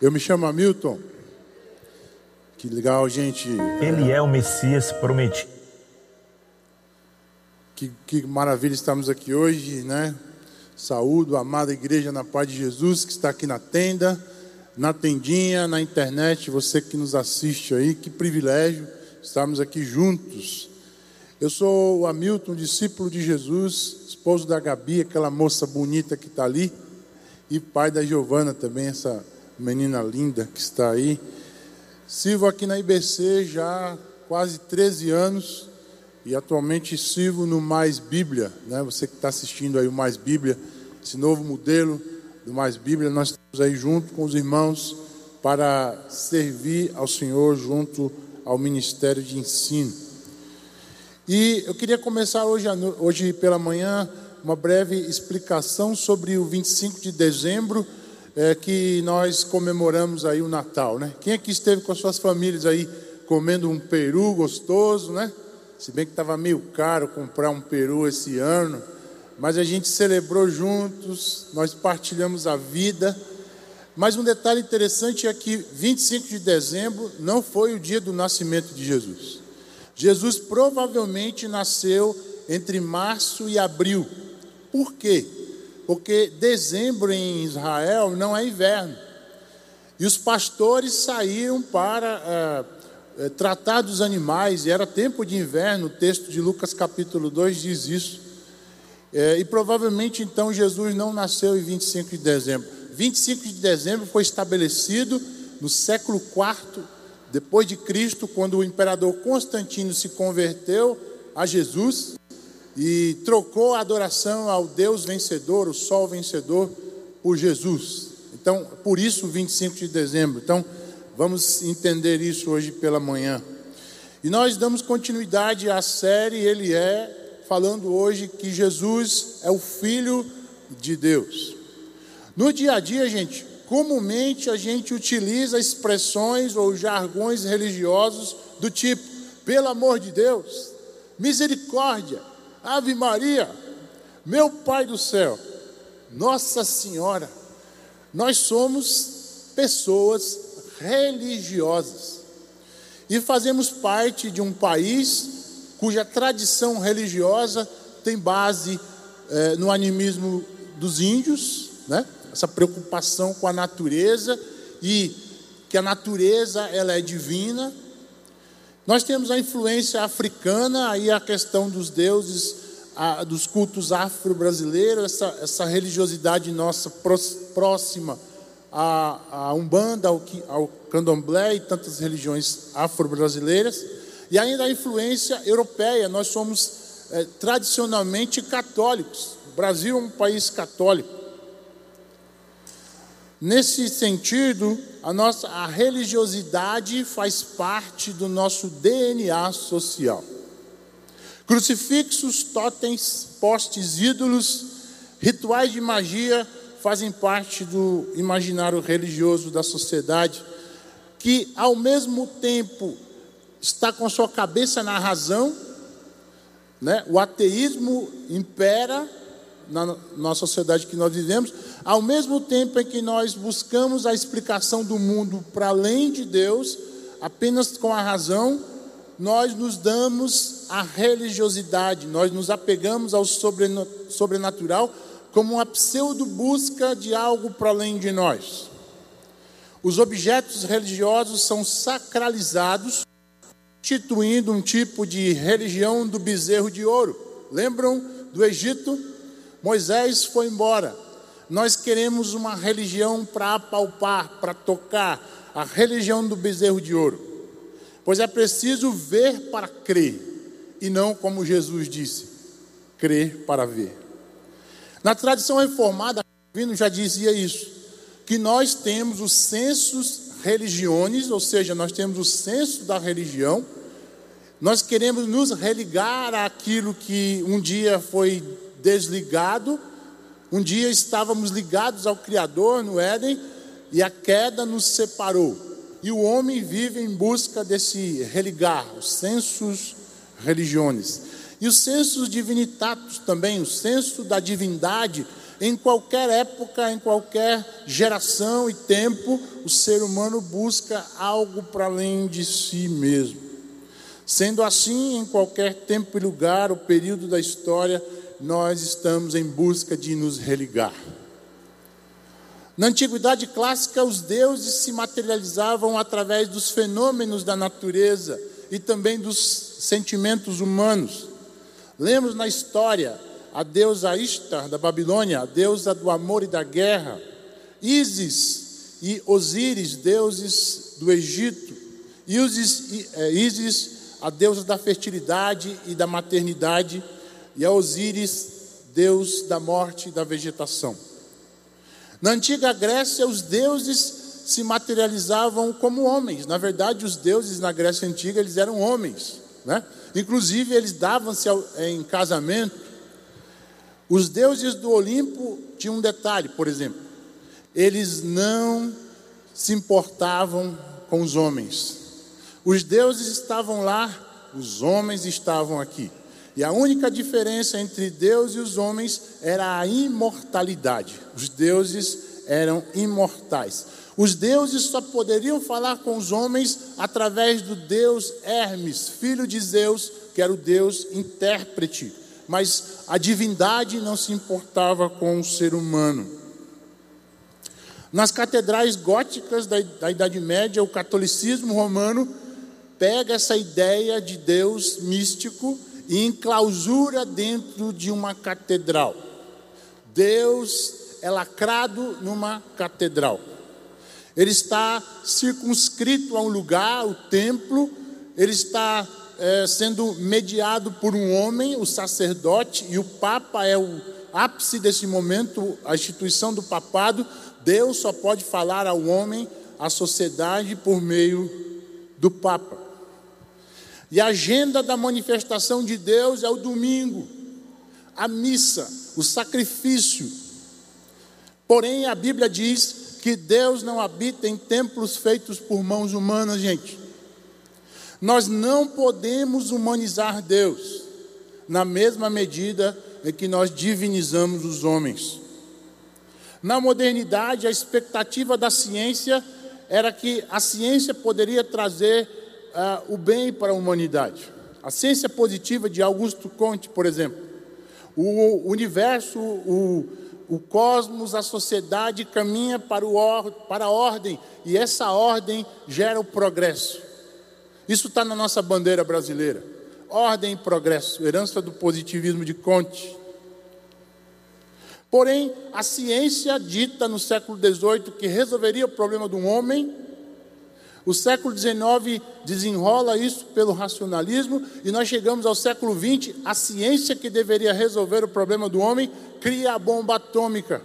Eu me chamo Hamilton. Que legal, gente. Ele é o Messias prometido. Que, que maravilha estamos aqui hoje, né? Saúdo a amada igreja na paz de Jesus que está aqui na tenda, na tendinha, na internet, você que nos assiste aí, que privilégio estarmos aqui juntos. Eu sou o Hamilton, discípulo de Jesus, esposo da Gabi, aquela moça bonita que está ali, e pai da Giovana também, essa menina linda que está aí. Sirvo aqui na IBC já há quase 13 anos e atualmente sirvo no Mais Bíblia, né? Você que está assistindo aí o Mais Bíblia, esse novo modelo do Mais Bíblia, nós estamos aí junto com os irmãos para servir ao Senhor junto ao Ministério de Ensino. E eu queria começar hoje, hoje pela manhã uma breve explicação sobre o 25 de dezembro é, que nós comemoramos aí o Natal, né? Quem aqui esteve com as suas famílias aí comendo um peru gostoso, né? Se bem que estava meio caro comprar um peru esse ano, mas a gente celebrou juntos, nós partilhamos a vida. Mas um detalhe interessante é que 25 de dezembro não foi o dia do nascimento de Jesus. Jesus provavelmente nasceu entre março e abril. Por quê? Porque dezembro em Israel não é inverno. E os pastores saíram para é, tratar dos animais, e era tempo de inverno, o texto de Lucas capítulo 2 diz isso. É, e provavelmente então Jesus não nasceu em 25 de dezembro. 25 de dezembro foi estabelecido no século IV depois de Cristo, quando o imperador Constantino se converteu a Jesus e trocou a adoração ao Deus vencedor, o sol vencedor, por Jesus. Então, por isso 25 de dezembro. Então, vamos entender isso hoje pela manhã. E nós damos continuidade à série Ele é, falando hoje que Jesus é o Filho de Deus. No dia a dia, gente, comumente a gente utiliza expressões ou jargões religiosos do tipo: pelo amor de Deus, misericórdia, Ave Maria, meu Pai do céu, Nossa Senhora, nós somos pessoas religiosas e fazemos parte de um país cuja tradição religiosa tem base eh, no animismo dos índios, né? essa preocupação com a natureza e que a natureza ela é divina nós temos a influência africana, aí a questão dos deuses, a, dos cultos afro-brasileiros, essa, essa religiosidade nossa próxima à, à Umbanda, ao, ao Candomblé e tantas religiões afro-brasileiras. E ainda a influência europeia, nós somos é, tradicionalmente católicos. O Brasil é um país católico. Nesse sentido, a nossa a religiosidade faz parte do nosso DNA social. Crucifixos, totens, postes, ídolos, rituais de magia fazem parte do imaginário religioso da sociedade, que ao mesmo tempo está com sua cabeça na razão, né? o ateísmo impera na, na sociedade que nós vivemos, ao mesmo tempo em que nós buscamos a explicação do mundo para além de Deus, apenas com a razão, nós nos damos à religiosidade, nós nos apegamos ao sobrenatural como uma pseudo-busca de algo para além de nós. Os objetos religiosos são sacralizados, instituindo um tipo de religião do bezerro de ouro. Lembram do Egito? Moisés foi embora. Nós queremos uma religião para apalpar, para tocar, a religião do bezerro de ouro. Pois é preciso ver para crer, e não como Jesus disse, crer para ver. Na tradição reformada, Calvino já dizia isso, que nós temos os censos religiones, ou seja, nós temos o censo da religião, nós queremos nos religar àquilo que um dia foi desligado. Um dia estávamos ligados ao Criador no Éden e a queda nos separou. E o homem vive em busca desse religar, os sensos religiones. E os sensos divinitatos também, o senso da divindade, Em qualquer época, em qualquer geração e tempo, o ser humano busca algo para além de si mesmo. Sendo assim, em qualquer tempo e lugar, o período da história, nós estamos em busca de nos religar. Na antiguidade clássica, os deuses se materializavam através dos fenômenos da natureza e também dos sentimentos humanos. Lemos na história a deusa Ishtar da Babilônia, a deusa do amor e da guerra, Isis e Osíris, deuses do Egito, Isis, é, Isis, a deusa da fertilidade e da maternidade, e a Osíris, deus da morte e da vegetação. Na antiga Grécia, os deuses se materializavam como homens. Na verdade, os deuses na Grécia antiga eles eram homens, né? Inclusive eles davam-se em casamento. Os deuses do Olimpo tinham um detalhe, por exemplo, eles não se importavam com os homens. Os deuses estavam lá, os homens estavam aqui. E a única diferença entre Deus e os homens era a imortalidade. Os deuses eram imortais. Os deuses só poderiam falar com os homens através do deus Hermes, filho de Zeus, que era o deus intérprete. Mas a divindade não se importava com o ser humano. Nas catedrais góticas da, da Idade Média, o catolicismo romano pega essa ideia de Deus místico e enclausura dentro de uma catedral. Deus é lacrado numa catedral. Ele está circunscrito a um lugar, o templo, ele está é, sendo mediado por um homem, o sacerdote, e o Papa é o ápice desse momento, a instituição do papado. Deus só pode falar ao homem, à sociedade, por meio do Papa. E a agenda da manifestação de Deus é o domingo, a missa, o sacrifício. Porém, a Bíblia diz que Deus não habita em templos feitos por mãos humanas, gente. Nós não podemos humanizar Deus na mesma medida em que nós divinizamos os homens. Na modernidade, a expectativa da ciência era que a ciência poderia trazer uh, o bem para a humanidade. A ciência positiva de Augusto Comte, por exemplo. O universo, o, o cosmos, a sociedade caminha para, o para a ordem, e essa ordem gera o progresso. Isso está na nossa bandeira brasileira. Ordem e progresso, herança do positivismo de Comte. Porém, a ciência dita no século XVIII que resolveria o problema do homem o século XIX desenrola isso pelo racionalismo e nós chegamos ao século XX. A ciência que deveria resolver o problema do homem cria a bomba atômica.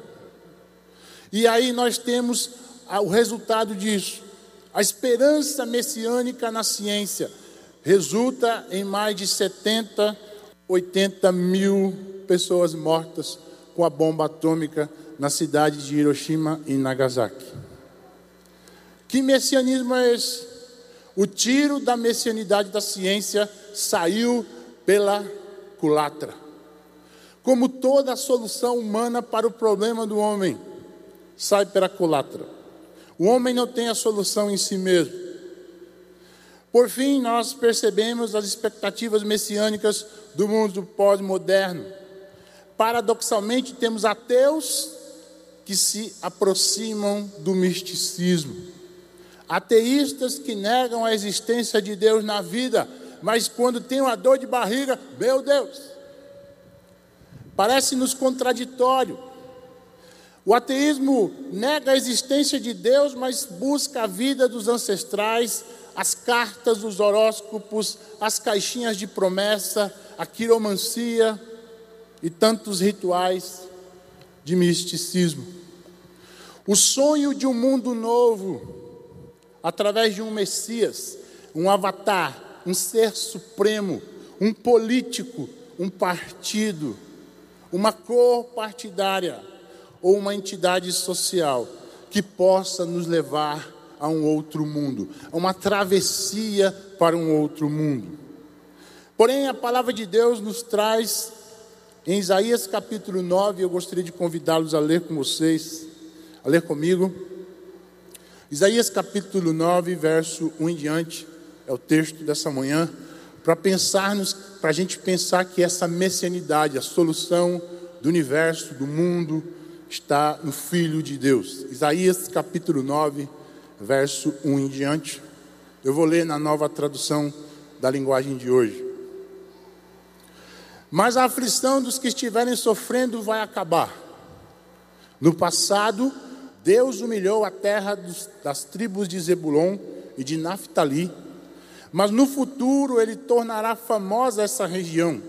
E aí nós temos o resultado disso. A esperança messiânica na ciência resulta em mais de 70, 80 mil pessoas mortas com a bomba atômica na cidade de Hiroshima e Nagasaki. Que messianismo é esse? O tiro da messianidade da ciência saiu pela culatra. Como toda a solução humana para o problema do homem sai pela culatra. O homem não tem a solução em si mesmo. Por fim, nós percebemos as expectativas messiânicas do mundo pós-moderno. Paradoxalmente, temos ateus que se aproximam do misticismo. Ateístas que negam a existência de Deus na vida, mas quando tem uma dor de barriga, meu Deus, parece-nos contraditório. O ateísmo nega a existência de Deus, mas busca a vida dos ancestrais, as cartas dos horóscopos, as caixinhas de promessa, a quiromancia e tantos rituais de misticismo. O sonho de um mundo novo através de um Messias, um avatar, um ser supremo, um político, um partido, uma cor partidária ou uma entidade social que possa nos levar a um outro mundo, a uma travessia para um outro mundo. Porém, a palavra de Deus nos traz Em Isaías capítulo 9, eu gostaria de convidá-los a ler com vocês, a ler comigo. Isaías capítulo 9, verso 1 em diante, é o texto dessa manhã, para pensarmos, para a gente pensar que essa messianidade, a solução do universo, do mundo, está no Filho de Deus. Isaías capítulo 9, verso 1 em diante. Eu vou ler na nova tradução da linguagem de hoje. Mas a aflição dos que estiverem sofrendo vai acabar. No passado, Deus humilhou a terra dos, das tribos de Zebulon e de Naphtali, mas no futuro ele tornará famosa essa região,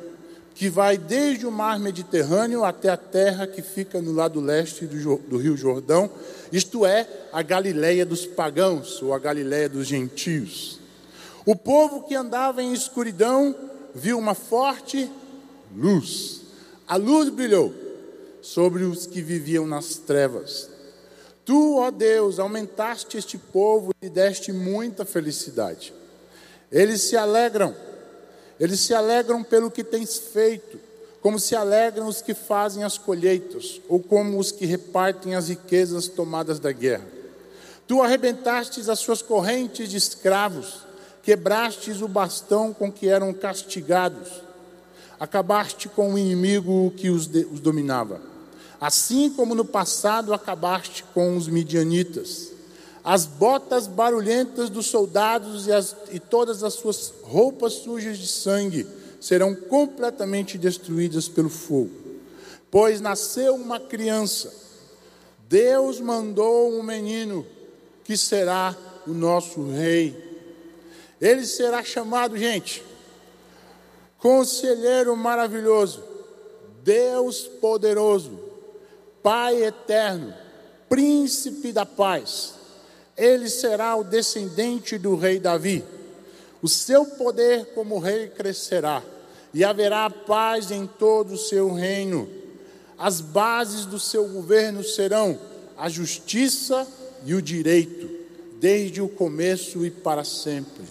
que vai desde o mar Mediterrâneo até a terra que fica no lado leste do, do rio Jordão, isto é, a Galileia dos pagãos, ou a Galileia dos gentios. O povo que andava em escuridão viu uma forte luz. A luz brilhou sobre os que viviam nas trevas. Tu, ó Deus, aumentaste este povo e deste muita felicidade. Eles se alegram, eles se alegram pelo que tens feito, como se alegram os que fazem as colheitas, ou como os que repartem as riquezas tomadas da guerra. Tu arrebentastes as suas correntes de escravos, quebrastes o bastão com que eram castigados acabaste com o inimigo que os, de, os dominava. Assim como no passado acabaste com os midianitas. As botas barulhentas dos soldados e, as, e todas as suas roupas sujas de sangue serão completamente destruídas pelo fogo. Pois nasceu uma criança, Deus mandou um menino que será o nosso rei. Ele será chamado, gente, Conselheiro maravilhoso, Deus poderoso, Pai eterno, Príncipe da paz. Ele será o descendente do rei Davi. O seu poder como rei crescerá, e haverá paz em todo o seu reino. As bases do seu governo serão a justiça e o direito, desde o começo e para sempre.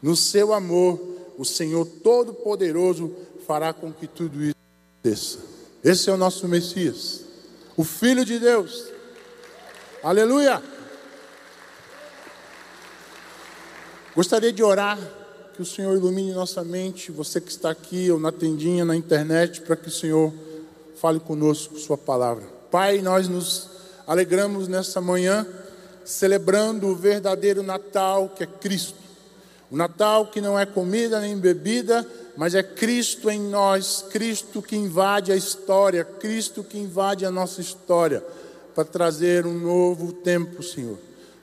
No seu amor, o Senhor Todo-Poderoso fará com que tudo isso aconteça. Esse é o nosso Messias, o Filho de Deus. Aleluia! Gostaria de orar que o Senhor ilumine nossa mente, você que está aqui ou na tendinha, na internet, para que o Senhor fale conosco Sua palavra. Pai, nós nos alegramos nessa manhã, celebrando o verdadeiro Natal que é Cristo. O Natal que não é comida nem bebida, mas é Cristo em nós, Cristo que invade a história, Cristo que invade a nossa história, para trazer um novo tempo, Senhor.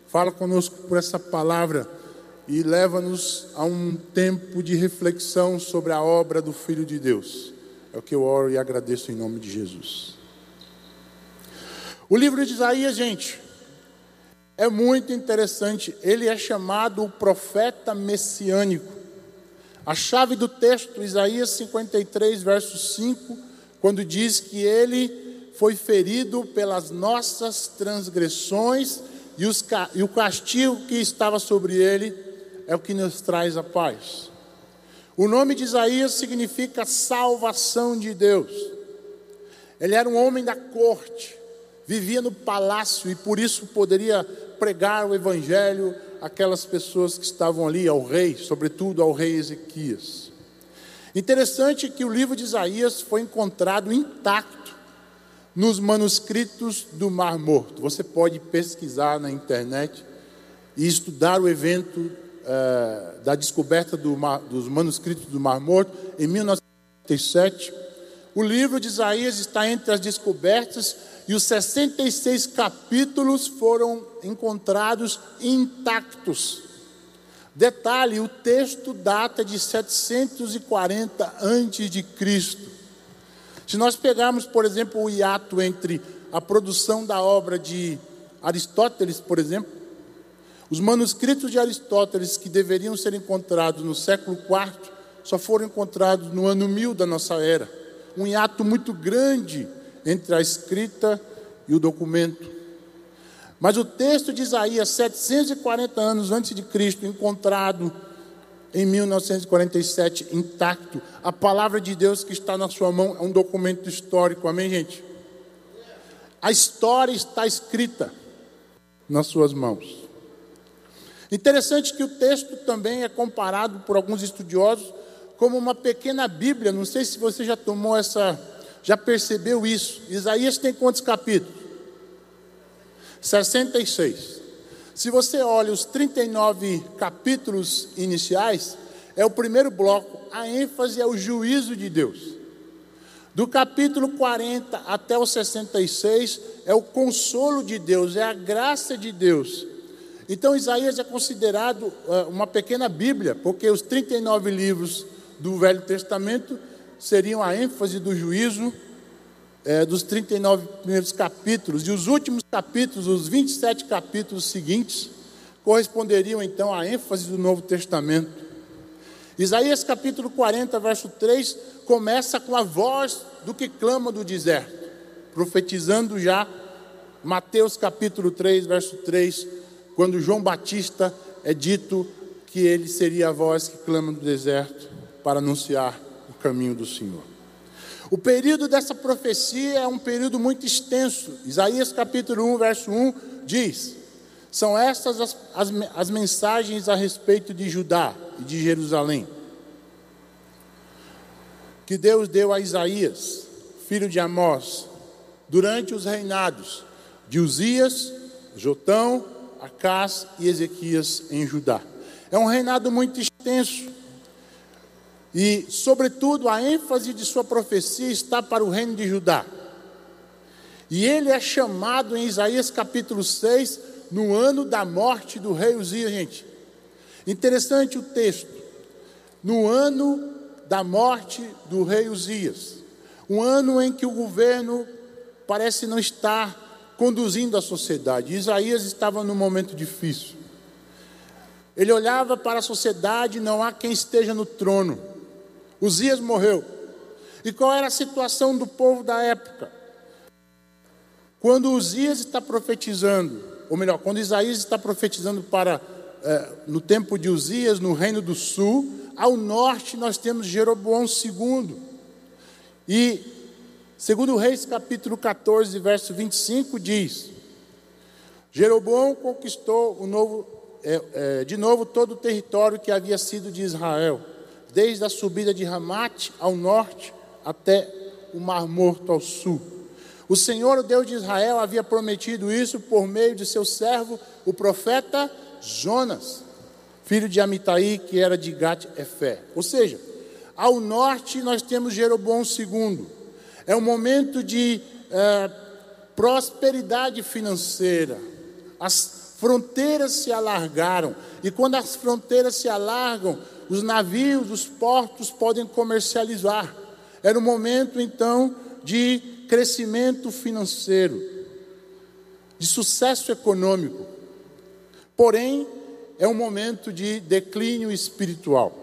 Fala conosco por essa palavra e leva-nos a um tempo de reflexão sobre a obra do Filho de Deus. É o que eu oro e agradeço em nome de Jesus. O livro de Isaías, gente, é muito interessante. Ele é chamado o profeta messiânico. A chave do texto, Isaías 53, verso 5, quando diz que ele foi ferido pelas nossas transgressões e, os, e o castigo que estava sobre ele é o que nos traz a paz. O nome de Isaías significa salvação de Deus. Ele era um homem da corte, vivia no palácio e por isso poderia pregar o evangelho àquelas pessoas que estavam ali, ao rei, sobretudo ao rei Ezequias. Interessante que o livro de Isaías foi encontrado intacto nos manuscritos do Mar Morto. Você pode pesquisar na internet e estudar o evento eh, da descoberta do mar, dos manuscritos do Mar Morto em 1997. O livro de Isaías está entre as descobertas e os 66 capítulos foram encontrados intactos. Detalhe: o texto data de 740 antes de Cristo. Se nós pegarmos, por exemplo, o hiato entre a produção da obra de Aristóteles, por exemplo, os manuscritos de Aristóteles que deveriam ser encontrados no século IV só foram encontrados no ano 1000 da nossa era. Um hiato muito grande entre a escrita e o documento. Mas o texto de Isaías, 740 anos antes de Cristo, encontrado em 1947 intacto. A palavra de Deus que está na sua mão é um documento histórico, amém, gente? A história está escrita nas suas mãos. Interessante que o texto também é comparado por alguns estudiosos como uma pequena Bíblia. Não sei se você já tomou essa, já percebeu isso. Isaías tem quantos capítulos? 66. Se você olha os 39 capítulos iniciais, é o primeiro bloco, a ênfase é o juízo de Deus. Do capítulo 40 até o 66 é o consolo de Deus, é a graça de Deus. Então Isaías é considerado uh, uma pequena Bíblia, porque os 39 livros do Velho Testamento seriam a ênfase do juízo é, dos 39 primeiros capítulos, e os últimos capítulos, os 27 capítulos seguintes, corresponderiam então à ênfase do Novo Testamento. Isaías capítulo 40, verso 3, começa com a voz do que clama do deserto, profetizando já Mateus capítulo 3, verso 3, quando João Batista é dito que ele seria a voz que clama do deserto para anunciar o caminho do Senhor. O período dessa profecia é um período muito extenso. Isaías capítulo 1, verso 1 diz: São estas as, as, as mensagens a respeito de Judá e de Jerusalém, que Deus deu a Isaías, filho de Amós, durante os reinados de Uzias, Jotão, Acás e Ezequias em Judá. É um reinado muito extenso. E, sobretudo, a ênfase de sua profecia está para o reino de Judá. E ele é chamado em Isaías capítulo 6, no ano da morte do rei Uzias, gente. Interessante o texto. No ano da morte do rei Uzias. Um ano em que o governo parece não estar conduzindo a sociedade. Isaías estava num momento difícil. Ele olhava para a sociedade, não há quem esteja no trono. Uzias morreu. E qual era a situação do povo da época? Quando Uzias está profetizando, ou melhor, quando Isaías está profetizando para é, no tempo de Uzias, no reino do sul, ao norte nós temos Jeroboão II. E segundo Reis capítulo 14, verso 25 diz: Jeroboão conquistou o novo, é, é, de novo todo o território que havia sido de Israel desde a subida de Ramate ao norte até o Mar Morto ao sul. O Senhor, o Deus de Israel, havia prometido isso por meio de seu servo, o profeta Jonas, filho de Amitai, que era de Gat-Efé. Ou seja, ao norte nós temos Jeroboão II. É um momento de é, prosperidade financeira. As fronteiras se alargaram. E quando as fronteiras se alargam, os navios, os portos podem comercializar. Era um momento então de crescimento financeiro, de sucesso econômico. Porém, é um momento de declínio espiritual.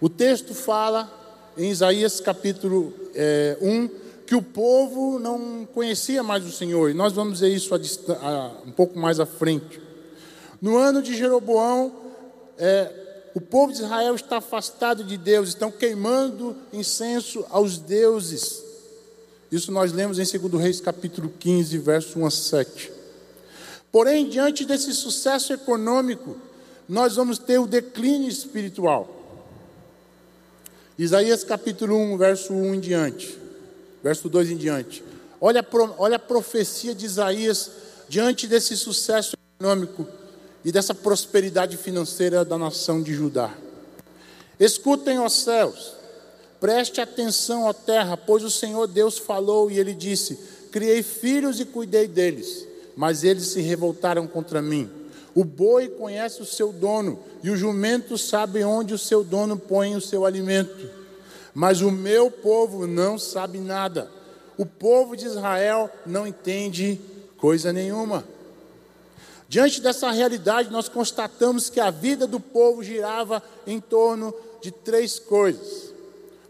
O texto fala em Isaías capítulo é, 1 que o povo não conhecia mais o Senhor, e nós vamos ver isso a, a, um pouco mais à frente. No ano de Jeroboão, é, o povo de Israel está afastado de Deus, estão queimando incenso aos deuses. Isso nós lemos em 2 Reis capítulo 15, verso 1 a 7. Porém, diante desse sucesso econômico, nós vamos ter o declínio espiritual. Isaías capítulo 1, verso 1 em diante, verso 2 em diante. Olha, olha a profecia de Isaías diante desse sucesso econômico e dessa prosperidade financeira da nação de Judá. Escutem, os céus, preste atenção, ó terra, pois o Senhor Deus falou e ele disse: Criei filhos e cuidei deles, mas eles se revoltaram contra mim. O boi conhece o seu dono, e o jumento sabe onde o seu dono põe o seu alimento. Mas o meu povo não sabe nada. O povo de Israel não entende coisa nenhuma. Diante dessa realidade, nós constatamos que a vida do povo girava em torno de três coisas.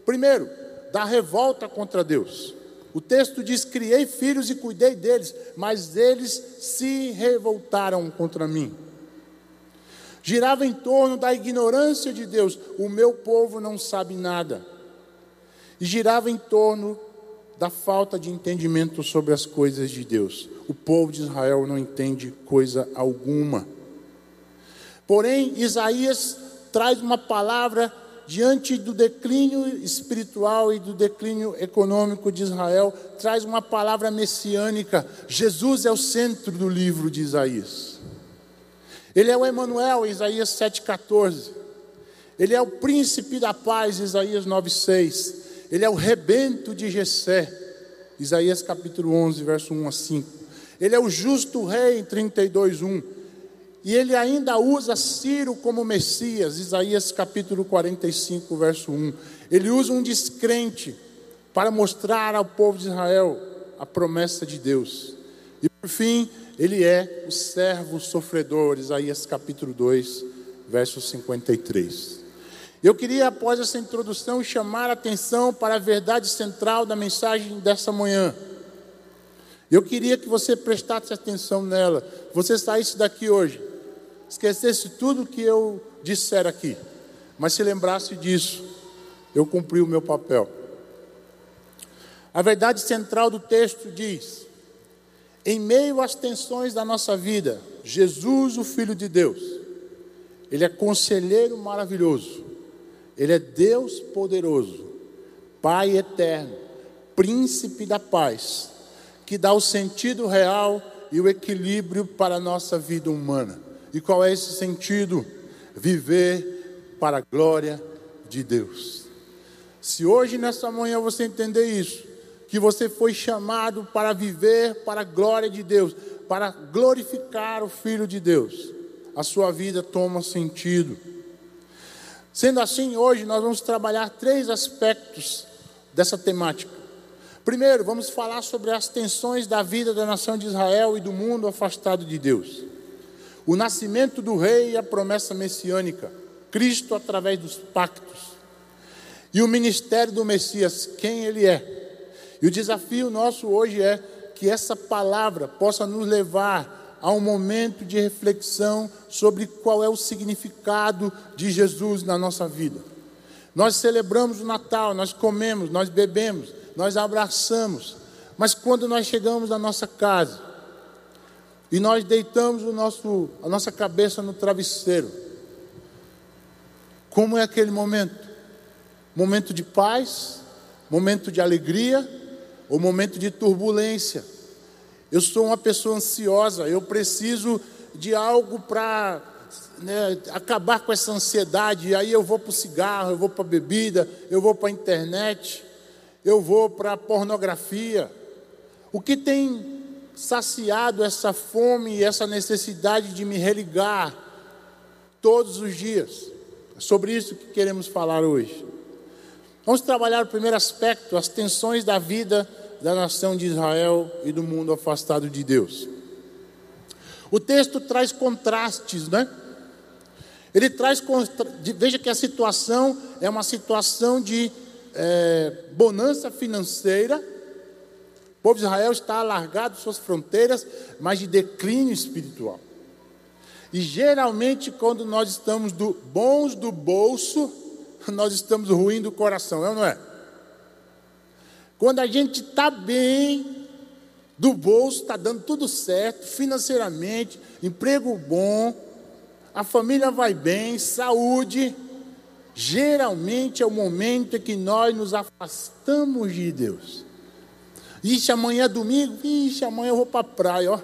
Primeiro, da revolta contra Deus. O texto diz: Criei filhos e cuidei deles, mas eles se revoltaram contra mim. girava em torno da ignorância de Deus. O meu povo não sabe nada. E girava em torno da falta de entendimento sobre as coisas de Deus. O povo de Israel não entende coisa alguma. Porém, Isaías traz uma palavra diante do declínio espiritual e do declínio econômico de Israel, traz uma palavra messiânica. Jesus é o centro do livro de Isaías. Ele é o Emanuel, Isaías 7,14. Ele é o príncipe da paz, Isaías 9,6. Ele é o rebento de Jessé, Isaías capítulo 11, verso 1 a 5. Ele é o justo rei, em 32,1. E ele ainda usa Ciro como Messias, Isaías capítulo 45, verso 1. Ele usa um descrente para mostrar ao povo de Israel a promessa de Deus. E por fim, ele é o servo sofredor, Isaías capítulo 2, verso 53. Eu queria, após essa introdução, chamar a atenção para a verdade central da mensagem dessa manhã. Eu queria que você prestasse atenção nela, você saísse daqui hoje, esquecesse tudo que eu disser aqui, mas se lembrasse disso, eu cumpri o meu papel. A verdade central do texto diz: em meio às tensões da nossa vida, Jesus, o Filho de Deus, Ele é conselheiro maravilhoso, Ele é Deus poderoso, Pai eterno, Príncipe da paz, que dá o sentido real e o equilíbrio para a nossa vida humana. E qual é esse sentido? Viver para a glória de Deus. Se hoje, nessa manhã, você entender isso, que você foi chamado para viver para a glória de Deus, para glorificar o Filho de Deus. A sua vida toma sentido. Sendo assim, hoje nós vamos trabalhar três aspectos dessa temática. Primeiro, vamos falar sobre as tensões da vida da nação de Israel e do mundo afastado de Deus. O nascimento do rei e a promessa messiânica, Cristo através dos pactos. E o ministério do Messias, quem ele é e o desafio nosso hoje é que essa palavra possa nos levar a um momento de reflexão sobre qual é o significado de Jesus na nossa vida. Nós celebramos o Natal, nós comemos, nós bebemos, nós abraçamos, mas quando nós chegamos na nossa casa e nós deitamos o nosso, a nossa cabeça no travesseiro, como é aquele momento? Momento de paz, momento de alegria, o momento de turbulência. Eu sou uma pessoa ansiosa, eu preciso de algo para né, acabar com essa ansiedade. E aí eu vou para o cigarro, eu vou para a bebida, eu vou para a internet, eu vou para a pornografia. O que tem saciado essa fome e essa necessidade de me religar todos os dias? É sobre isso que queremos falar hoje. Vamos trabalhar o primeiro aspecto, as tensões da vida da nação de Israel e do mundo afastado de Deus. O texto traz contrastes, né? Ele traz, veja que a situação é uma situação de é, bonança financeira. O povo de Israel está alargado suas fronteiras, mas de declínio espiritual. E geralmente, quando nós estamos do, bons do bolso, nós estamos ruins do coração, é ou não é? Quando a gente está bem, do bolso, está dando tudo certo, financeiramente, emprego bom, a família vai bem, saúde, geralmente é o momento em que nós nos afastamos de Deus. Ixi, amanhã é domingo, ixi, amanhã eu vou para a praia, ó.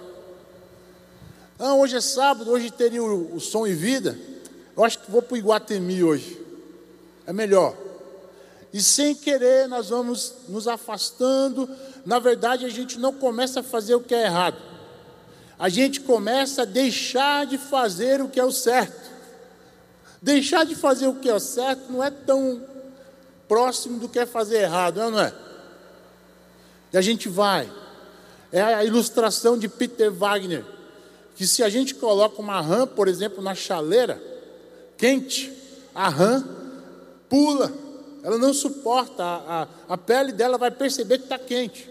Ah, hoje é sábado, hoje teria o, o som e vida. Eu acho que vou para o Iguatemi hoje. É melhor. E sem querer nós vamos nos afastando. Na verdade, a gente não começa a fazer o que é errado. A gente começa a deixar de fazer o que é o certo. Deixar de fazer o que é certo não é tão próximo do que é fazer errado, não é? E a gente vai. É a ilustração de Peter Wagner, que se a gente coloca uma rã, por exemplo, na chaleira quente, a rã pula ela não suporta, a, a, a pele dela vai perceber que está quente.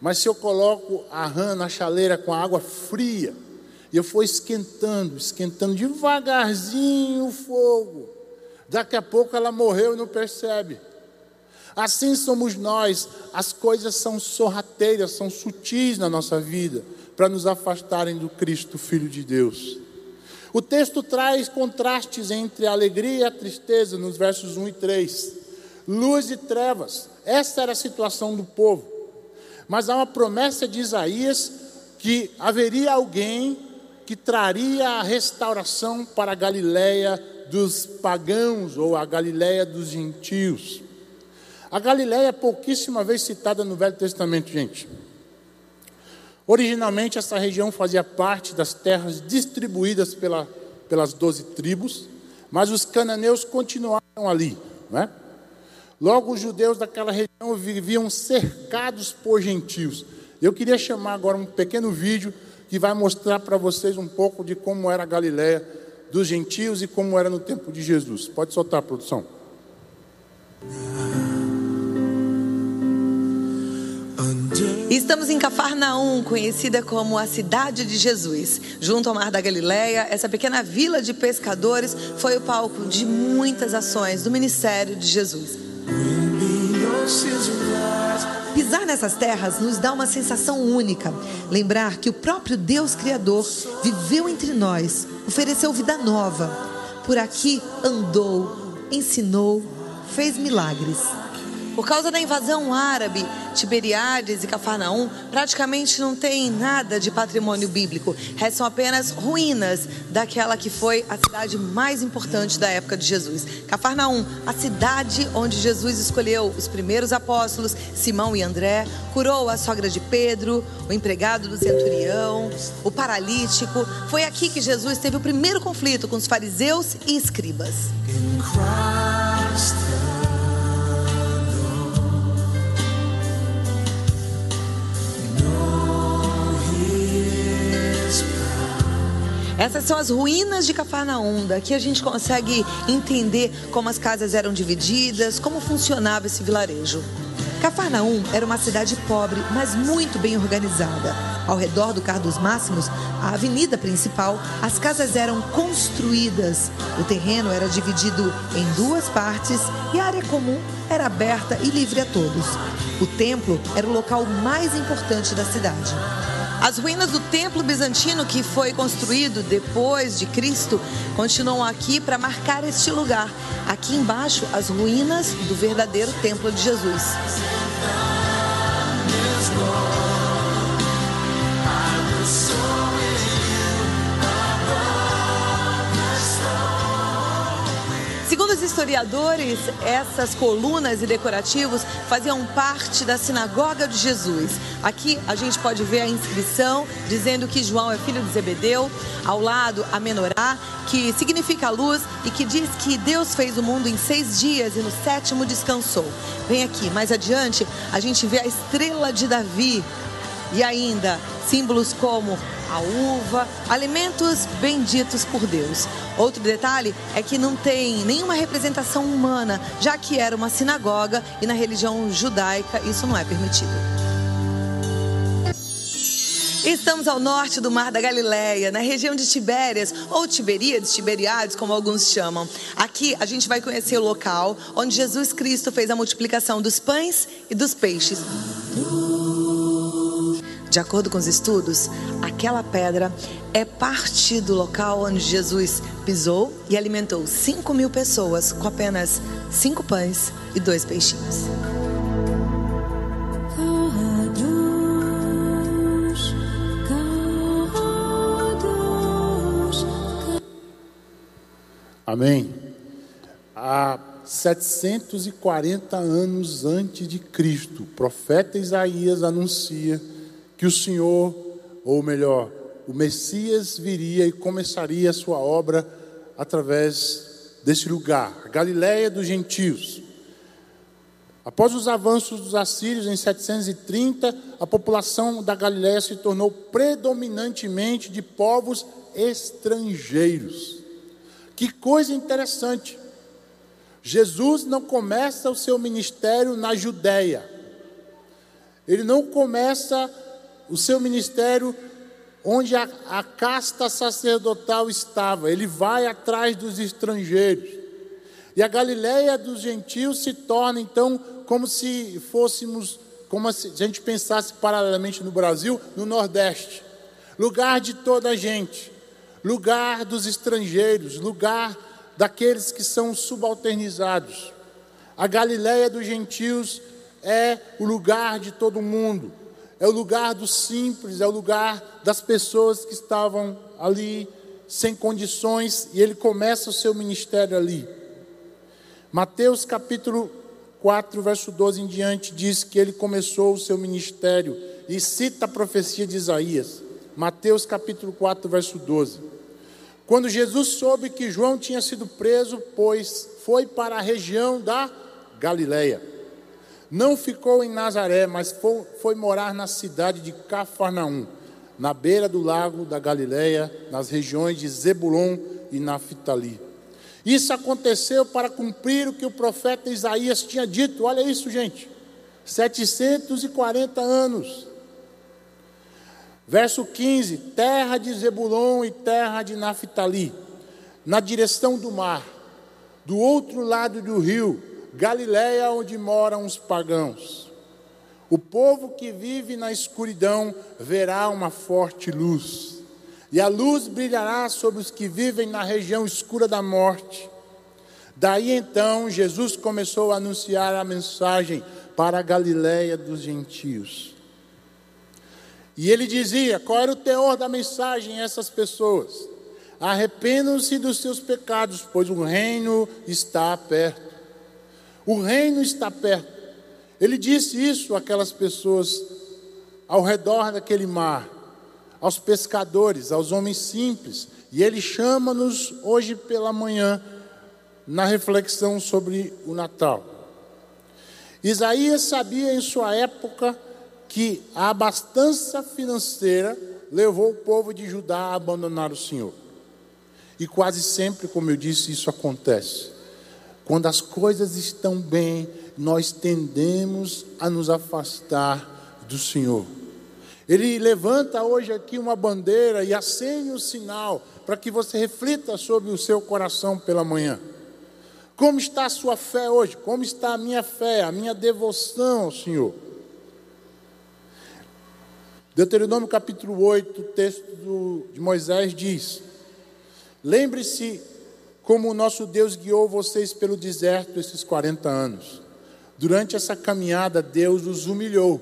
Mas se eu coloco a rã na chaleira com a água fria, E eu fui esquentando, esquentando devagarzinho o fogo. Daqui a pouco ela morreu e não percebe. Assim somos nós, as coisas são sorrateiras, são sutis na nossa vida, para nos afastarem do Cristo, Filho de Deus. O texto traz contrastes entre a alegria e a tristeza nos versos 1 e 3. Luz e trevas, essa era a situação do povo. Mas há uma promessa de Isaías que haveria alguém que traria a restauração para a Galiléia dos pagãos ou a Galiléia dos gentios. A Galiléia é pouquíssima vez citada no Velho Testamento, gente. Originalmente, essa região fazia parte das terras distribuídas pela, pelas doze tribos, mas os cananeus continuaram ali. Né? Logo, os judeus daquela região viviam cercados por gentios. Eu queria chamar agora um pequeno vídeo que vai mostrar para vocês um pouco de como era a Galiléia dos gentios e como era no tempo de Jesus. Pode soltar a produção. Estamos em Cafarnaum, conhecida como a cidade de Jesus. Junto ao Mar da Galileia, essa pequena vila de pescadores foi o palco de muitas ações do ministério de Jesus. Pisar nessas terras nos dá uma sensação única. Lembrar que o próprio Deus Criador viveu entre nós, ofereceu vida nova. Por aqui andou, ensinou, fez milagres. Por causa da invasão árabe, Tiberiades e Cafarnaum praticamente não tem nada de patrimônio bíblico. Restam apenas ruínas daquela que foi a cidade mais importante da época de Jesus. Cafarnaum, a cidade onde Jesus escolheu os primeiros apóstolos, Simão e André, curou a sogra de Pedro, o empregado do centurião, o paralítico. Foi aqui que Jesus teve o primeiro conflito com os fariseus e escribas. Essas são as ruínas de Cafarnaum. Daqui a gente consegue entender como as casas eram divididas, como funcionava esse vilarejo. Cafarnaum era uma cidade pobre, mas muito bem organizada. Ao redor do Car dos Máximos, a avenida principal, as casas eram construídas. O terreno era dividido em duas partes e a área comum era aberta e livre a todos. O templo era o local mais importante da cidade. As ruínas do templo bizantino que foi construído depois de Cristo continuam aqui para marcar este lugar. Aqui embaixo, as ruínas do verdadeiro templo de Jesus. Segundo os historiadores, essas colunas e decorativos faziam parte da sinagoga de Jesus. Aqui a gente pode ver a inscrição dizendo que João é filho de Zebedeu, ao lado a menorá, que significa luz e que diz que Deus fez o mundo em seis dias e no sétimo descansou. Vem aqui, mais adiante a gente vê a estrela de Davi e ainda símbolos como a uva, alimentos benditos por Deus. Outro detalhe é que não tem nenhuma representação humana, já que era uma sinagoga e na religião judaica isso não é permitido. Estamos ao norte do Mar da Galileia, na região de Tibérias, ou Tiberíades, Tiberiades, como alguns chamam. Aqui a gente vai conhecer o local onde Jesus Cristo fez a multiplicação dos pães e dos peixes. De acordo com os estudos, aquela pedra é parte do local onde Jesus pisou e alimentou 5 mil pessoas com apenas cinco pães e dois peixinhos. Amém. Há 740 anos antes de Cristo, o profeta Isaías anuncia que o Senhor, ou melhor, o Messias viria e começaria a sua obra através desse lugar, a Galiléia dos gentios. Após os avanços dos assírios em 730, a população da Galiléia se tornou predominantemente de povos estrangeiros. Que coisa interessante. Jesus não começa o seu ministério na Judéia. Ele não começa o seu ministério onde a, a casta sacerdotal estava. Ele vai atrás dos estrangeiros. E a Galileia dos gentios se torna então como se fôssemos, como se a gente pensasse paralelamente no Brasil, no Nordeste. Lugar de toda a gente, lugar dos estrangeiros, lugar daqueles que são subalternizados. A Galileia dos gentios é o lugar de todo mundo, é o lugar dos simples, é o lugar das pessoas que estavam ali sem condições e ele começa o seu ministério ali. Mateus capítulo 4, verso 12 em diante, diz que ele começou o seu ministério e cita a profecia de Isaías. Mateus capítulo 4, verso 12. Quando Jesus soube que João tinha sido preso, pois foi para a região da Galileia. Não ficou em Nazaré, mas foi, foi morar na cidade de Cafarnaum, na beira do lago da Galileia, nas regiões de Zebulon e Naphtali. Isso aconteceu para cumprir o que o profeta Isaías tinha dito. Olha isso, gente. 740 anos. Verso 15: Terra de Zebulon e terra de Naphtali, na direção do mar, do outro lado do rio, Galiléia, onde moram os pagãos. O povo que vive na escuridão verá uma forte luz, e a luz brilhará sobre os que vivem na região escura da morte. Daí então Jesus começou a anunciar a mensagem para a Galiléia dos gentios. E ele dizia: qual era o teor da mensagem a essas pessoas? Arrependam-se dos seus pecados, pois o reino está perto. O reino está perto. Ele disse isso àquelas pessoas ao redor daquele mar, aos pescadores, aos homens simples. E ele chama-nos hoje pela manhã na reflexão sobre o Natal. Isaías sabia em sua época que a abastança financeira levou o povo de Judá a abandonar o Senhor. E quase sempre, como eu disse, isso acontece. Quando as coisas estão bem, nós tendemos a nos afastar do Senhor. Ele levanta hoje aqui uma bandeira e acende o sinal para que você reflita sobre o seu coração pela manhã. Como está a sua fé hoje? Como está a minha fé, a minha devoção ao Senhor? Deuteronômio capítulo 8, o texto de Moisés diz: Lembre-se como o nosso Deus guiou vocês pelo deserto esses 40 anos. Durante essa caminhada, Deus os humilhou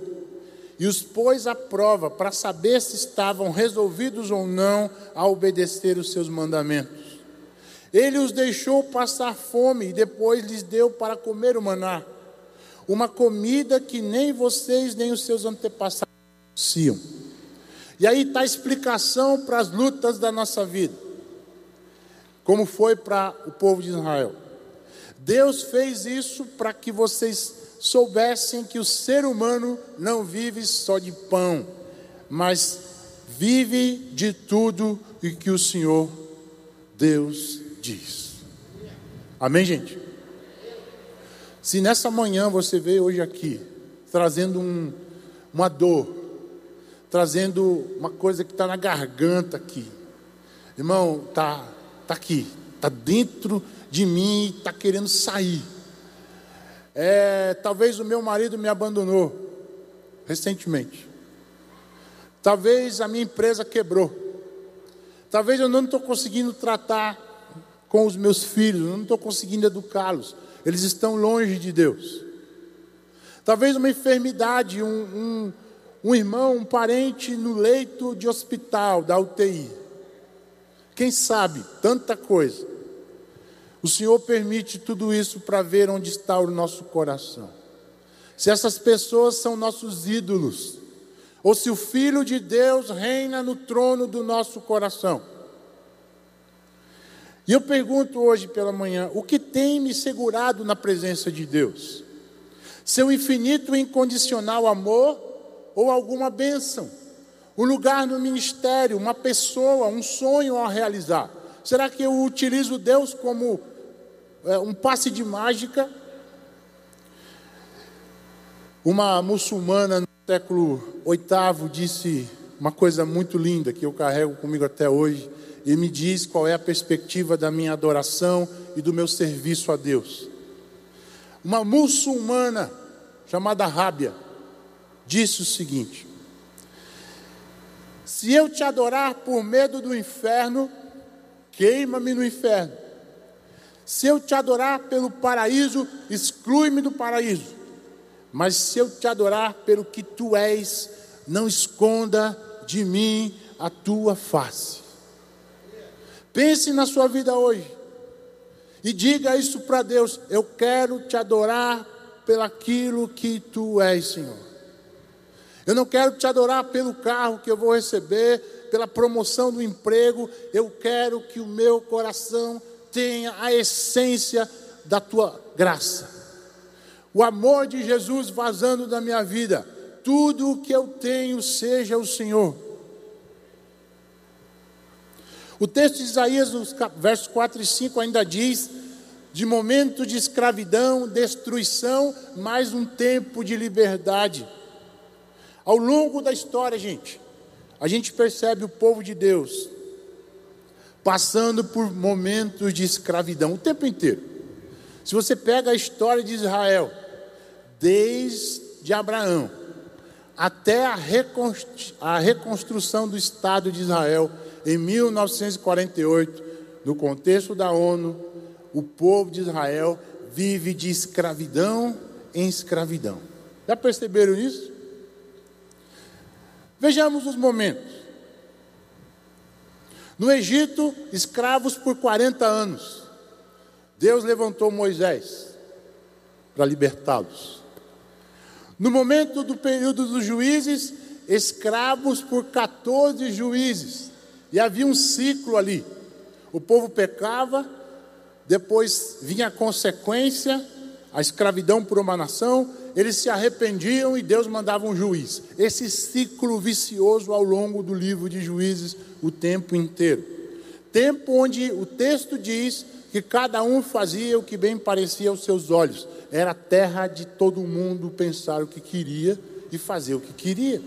e os pôs à prova para saber se estavam resolvidos ou não a obedecer os seus mandamentos. Ele os deixou passar fome e depois lhes deu para comer o maná, uma comida que nem vocês nem os seus antepassados conheciam. E aí está a explicação para as lutas da nossa vida, como foi para o povo de Israel. Deus fez isso para que vocês soubessem que o ser humano não vive só de pão, mas vive de tudo e que o Senhor Deus diz. Amém, gente? Se nessa manhã você veio hoje aqui trazendo um, uma dor, trazendo uma coisa que está na garganta aqui, irmão, tá, tá aqui, tá dentro de mim, está querendo sair. É, talvez o meu marido me abandonou recentemente. Talvez a minha empresa quebrou. Talvez eu não estou conseguindo tratar com os meus filhos, não estou conseguindo educá-los, eles estão longe de Deus. Talvez uma enfermidade, um, um, um irmão, um parente no leito de hospital, da UTI. Quem sabe, tanta coisa. O Senhor permite tudo isso para ver onde está o nosso coração. Se essas pessoas são nossos ídolos, ou se o Filho de Deus reina no trono do nosso coração. E eu pergunto hoje pela manhã: o que tem me segurado na presença de Deus? Seu infinito e incondicional amor ou alguma bênção? Um lugar no ministério, uma pessoa, um sonho a realizar? Será que eu utilizo Deus como é, um passe de mágica? Uma muçulmana no século VIII disse uma coisa muito linda que eu carrego comigo até hoje e me diz qual é a perspectiva da minha adoração e do meu serviço a Deus. Uma muçulmana chamada Rábia disse o seguinte: Se eu te adorar por medo do inferno, queima-me no inferno. Se eu te adorar pelo paraíso, exclui-me do paraíso. Mas se eu te adorar pelo que tu és, não esconda de mim a tua face. Pense na sua vida hoje e diga isso para Deus: Eu quero te adorar pelaquilo que tu és, Senhor. Eu não quero te adorar pelo carro que eu vou receber, pela promoção do emprego. Eu quero que o meu coração tenha a essência da tua graça. O amor de Jesus vazando da minha vida. Tudo o que eu tenho seja o Senhor. O texto de Isaías, versos 4 e 5, ainda diz: de momento de escravidão, destruição, mais um tempo de liberdade. Ao longo da história, gente, a gente percebe o povo de Deus passando por momentos de escravidão o tempo inteiro. Se você pega a história de Israel, desde Abraão até a, reconstrução do Estado de Israel em 1948, no contexto da ONU, o povo de Israel vive de escravidão em escravidão. Já perceberam isso? Vejamos os momentos. No Egito, escravos por 40 anos. Deus levantou Moisés para libertá-los. No momento do período dos juízes, escravos por 14 juízes. E havia um ciclo ali. O povo pecava, depois vinha a consequência, a escravidão por uma nação, eles se arrependiam e Deus mandava um juiz. Esse ciclo vicioso ao longo do livro de Juízes o tempo inteiro. Tempo onde o texto diz que cada um fazia o que bem parecia aos seus olhos. Era terra de todo mundo pensar o que queria e fazer o que queria.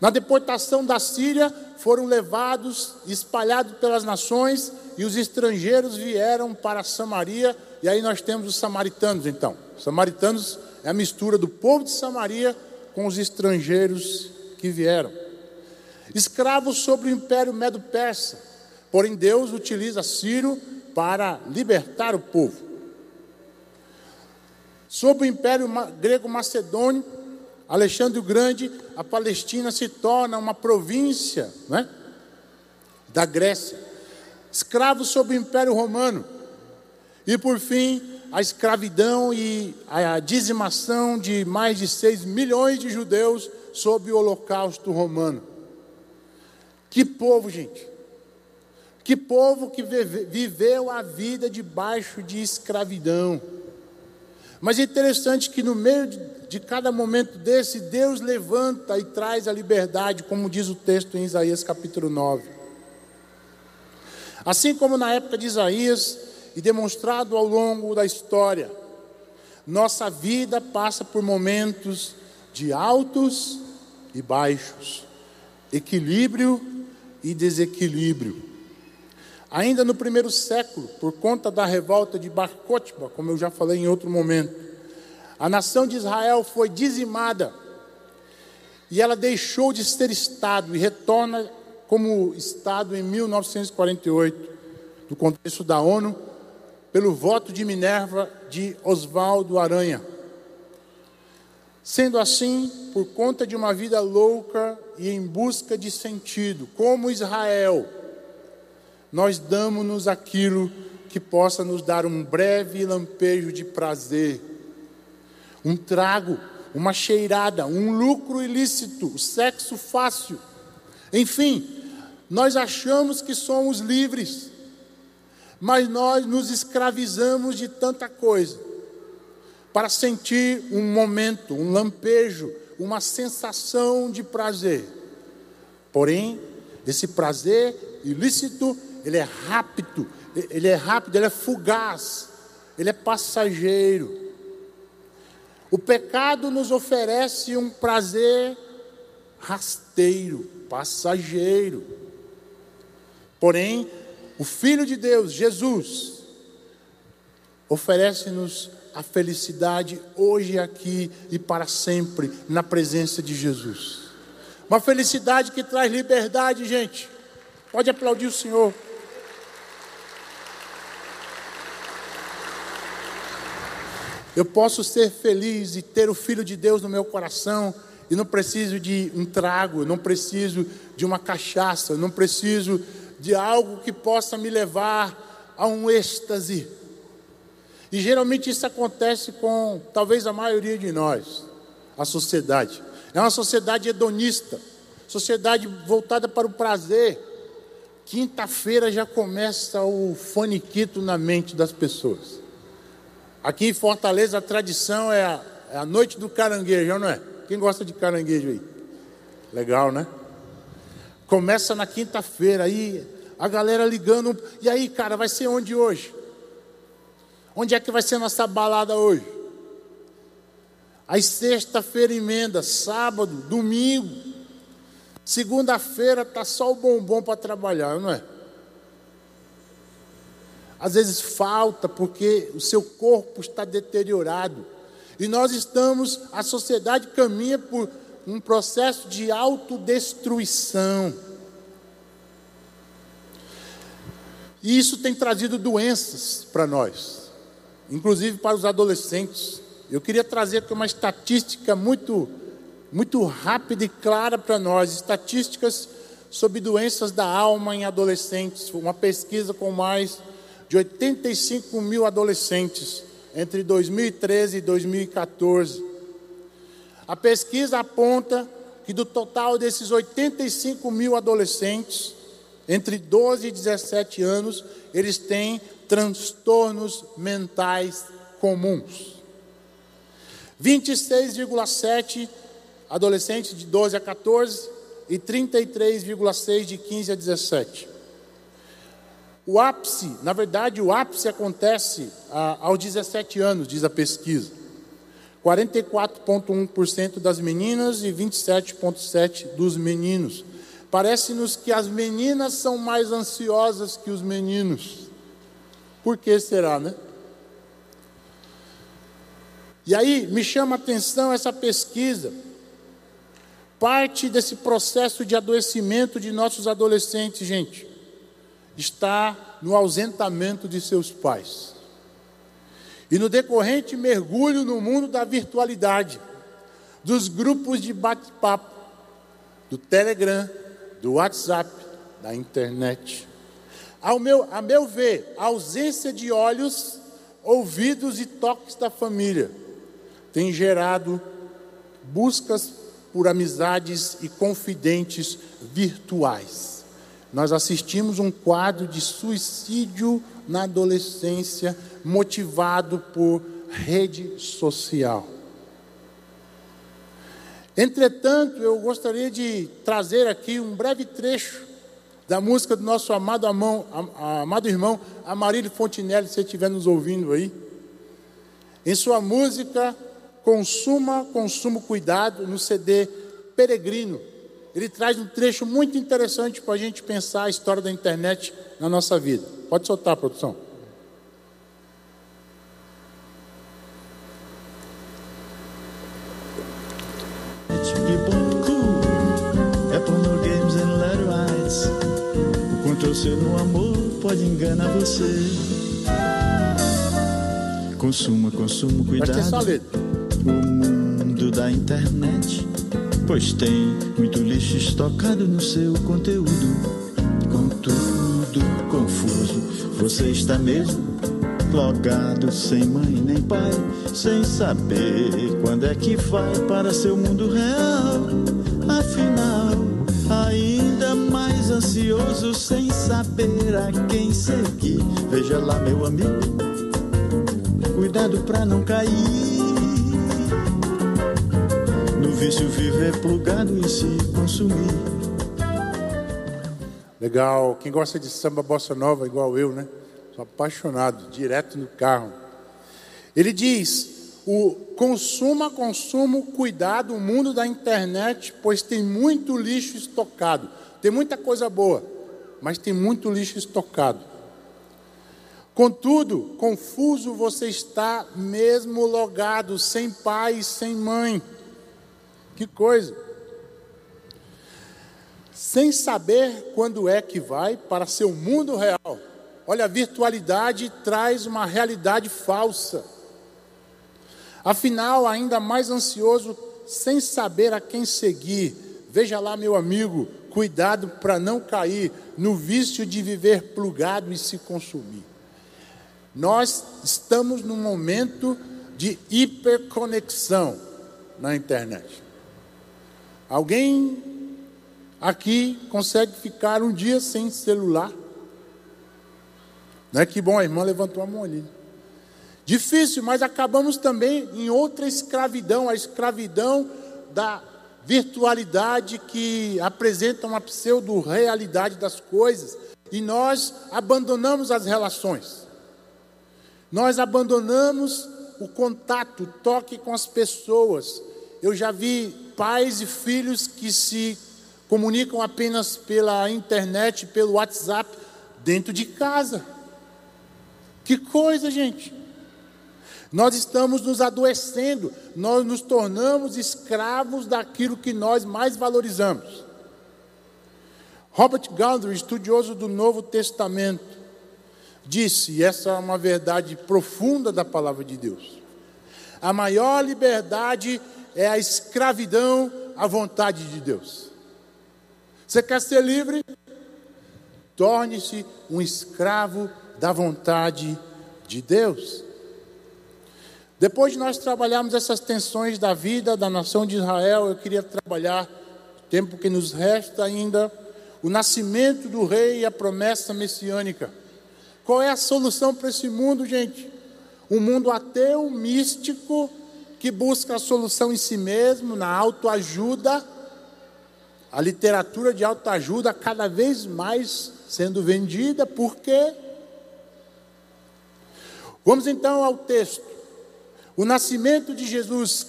Na deportação da Síria, foram levados, espalhados pelas nações, e os estrangeiros vieram para Samaria, e aí nós temos os samaritanos, então. Os samaritanos é a mistura do povo de Samaria com os estrangeiros que vieram escravos sobre o império medo-persa. Porém, Deus utiliza Ciro para libertar o povo. Sob o império grego-macedônio, Alexandre o Grande, a Palestina se torna uma província né, da Grécia. Escravos sob o império romano. E por fim, a escravidão e a dizimação de mais de 6 milhões de judeus sob o holocausto romano. Que povo, gente. Que povo que viveu a vida debaixo de escravidão. Mas é interessante que no meio de, cada momento desse, Deus levanta e traz a liberdade, como diz o texto em Isaías capítulo 9. Assim como na época de Isaías e demonstrado ao longo da história, nossa vida passa por momentos de altos e baixos, equilíbrio e desequilíbrio. Ainda no primeiro século, por conta da revolta de Bar como eu já falei em outro momento, a nação de Israel foi dizimada e ela deixou de ser Estado e retorna como Estado em 1948, no contexto da ONU, pelo voto de Minerva de Oswaldo Aranha. Sendo assim, por conta de uma vida louca e em busca de sentido, como Israel, nós damos-nos aquilo que possa nos dar um breve lampejo de prazer, um trago, uma cheirada, um lucro ilícito, sexo fácil. Enfim, nós achamos que somos livres, mas nós nos escravizamos de tanta coisa para sentir um momento, um lampejo, uma sensação de prazer. Porém, esse prazer ilícito, ele é rápido, ele é rápido, ele é fugaz, ele é passageiro. O pecado nos oferece um prazer rasteiro, passageiro. Porém, o Filho de Deus, Jesus, oferece-nos a felicidade hoje, aqui e para sempre, na presença de Jesus. Uma felicidade que traz liberdade, gente. Pode aplaudir o Senhor. Eu posso ser feliz e ter o Filho de Deus no meu coração, e não preciso de um trago, não preciso de uma cachaça, não preciso de algo que possa me levar a um êxtase. E geralmente isso acontece com talvez a maioria de nós, a sociedade. É uma sociedade hedonista, sociedade voltada para o prazer. Quinta-feira já começa o faniquito na mente das pessoas. Aqui em Fortaleza a tradição é a, é a noite do caranguejo, não é? Quem gosta de caranguejo aí? Legal, né? Começa na quinta-feira, aí a galera ligando. E aí, cara, vai ser onde hoje? Onde é que vai ser nossa balada hoje? Aí sexta-feira emenda, sábado, domingo. Segunda-feira tá só o bombom para trabalhar, não é? Às vezes falta porque o seu corpo está deteriorado. E nós estamos, a sociedade caminha por um processo de autodestruição. E isso tem trazido doenças para nós, inclusive para os adolescentes. Eu queria trazer aqui uma estatística muito, muito rápida e clara para nós: estatísticas sobre doenças da alma em adolescentes. Uma pesquisa com mais de 85 mil adolescentes entre 2013 e 2014. A pesquisa aponta que do total desses 85 mil adolescentes, entre 12 e 17 anos, eles têm transtornos mentais comuns. 26,7 adolescentes de 12 a 14 e 33,6 de 15 a 17. O ápice, na verdade, o ápice acontece ah, aos 17 anos, diz a pesquisa. 44,1% das meninas e 27,7% dos meninos. Parece-nos que as meninas são mais ansiosas que os meninos. Por que será, né? E aí me chama a atenção essa pesquisa. Parte desse processo de adoecimento de nossos adolescentes, gente está no ausentamento de seus pais. E no decorrente mergulho no mundo da virtualidade, dos grupos de bate-papo, do Telegram, do WhatsApp, da internet. Ao meu, a meu ver, a ausência de olhos, ouvidos e toques da família tem gerado buscas por amizades e confidentes virtuais nós assistimos um quadro de suicídio na adolescência motivado por rede social. Entretanto, eu gostaria de trazer aqui um breve trecho da música do nosso amado, amão, amado irmão Amarílio Fontinelli, se estiver nos ouvindo aí. Em sua música, Consuma, Consumo Cuidado, no CD Peregrino, ele traz um trecho muito interessante para a gente pensar a história da internet na nossa vida. Pode soltar, produção. Controle no amor pode enganar você. Consuma, consumo, cuidado. O mundo da internet pois tem muito lixo estocado no seu conteúdo. Com tudo confuso, você está mesmo logado, sem mãe nem pai, sem saber quando é que vai para seu mundo real. Afinal, ainda mais ansioso, sem saber a quem seguir. Veja lá, meu amigo, cuidado pra não cair vício viver plugado e se consumir. Legal. Quem gosta de samba bossa nova, igual eu, né? Sou apaixonado, direto no carro. Ele diz: o, consuma, consumo, cuidado o mundo da internet, pois tem muito lixo estocado. Tem muita coisa boa, mas tem muito lixo estocado. Contudo, confuso você está, mesmo logado, sem pai sem mãe. Que coisa! Sem saber quando é que vai para seu mundo real. Olha, a virtualidade traz uma realidade falsa. Afinal, ainda mais ansioso, sem saber a quem seguir. Veja lá, meu amigo, cuidado para não cair no vício de viver plugado e se consumir. Nós estamos num momento de hiperconexão na internet. Alguém aqui consegue ficar um dia sem celular? Não é que bom, a irmã levantou a mão ali. Difícil, mas acabamos também em outra escravidão, a escravidão da virtualidade que apresenta uma pseudo-realidade das coisas, e nós abandonamos as relações. Nós abandonamos o contato, o toque com as pessoas. Eu já vi pais e filhos que se comunicam apenas pela internet, pelo WhatsApp, dentro de casa. Que coisa, gente! Nós estamos nos adoecendo, nós nos tornamos escravos daquilo que nós mais valorizamos. Robert Gundry, estudioso do Novo Testamento, disse, e essa é uma verdade profunda da palavra de Deus: a maior liberdade é a escravidão à vontade de Deus. Você quer ser livre? Torne-se um escravo da vontade de Deus. Depois de nós trabalharmos essas tensões da vida da nação de Israel, eu queria trabalhar, tempo que nos resta ainda, o nascimento do rei e a promessa messiânica. Qual é a solução para esse mundo, gente? Um mundo ateu, místico, que busca a solução em si mesmo, na autoajuda. A literatura de autoajuda cada vez mais sendo vendida, por quê? Vamos então ao texto. O nascimento de Jesus,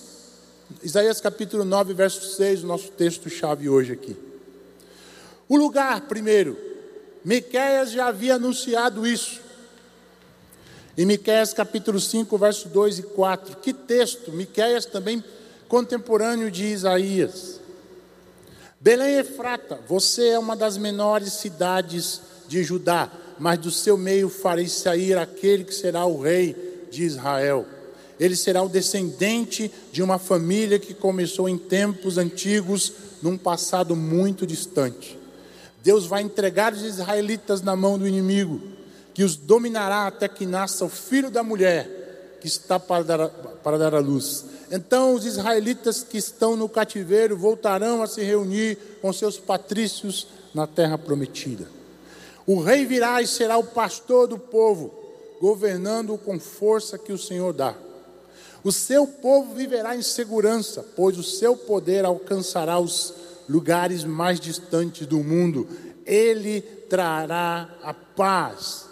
Isaías capítulo 9, verso 6, o nosso texto-chave hoje aqui. O lugar, primeiro, Miqueias já havia anunciado isso. Em Miqueias capítulo 5, verso 2 e 4. Que texto? Miqueias também contemporâneo de Isaías. Belém Efrata, você é uma das menores cidades de Judá, mas do seu meio farei sair aquele que será o rei de Israel. Ele será o descendente de uma família que começou em tempos antigos, num passado muito distante. Deus vai entregar os israelitas na mão do inimigo, que os dominará até que nasça o filho da mulher que está para dar, para dar a luz. Então os israelitas que estão no cativeiro voltarão a se reunir com seus patrícios na terra prometida. O rei virá e será o pastor do povo, governando com força que o Senhor dá. O seu povo viverá em segurança, pois o seu poder alcançará os lugares mais distantes do mundo, Ele trará a paz.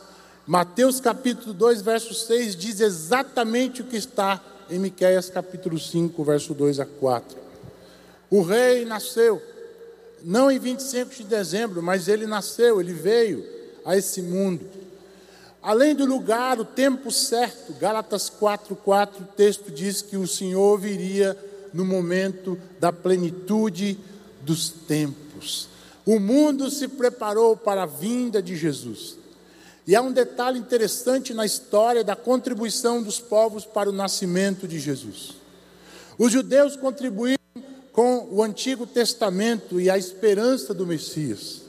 Mateus capítulo 2, verso 6 diz exatamente o que está em Miqueias capítulo 5, verso 2 a 4. O rei nasceu, não em 25 de dezembro, mas ele nasceu, ele veio a esse mundo. Além do lugar, o tempo certo, Gálatas 4:4, o texto diz que o Senhor viria no momento da plenitude dos tempos. O mundo se preparou para a vinda de Jesus. E há um detalhe interessante na história da contribuição dos povos para o nascimento de Jesus. Os judeus contribuíram com o Antigo Testamento e a esperança do Messias.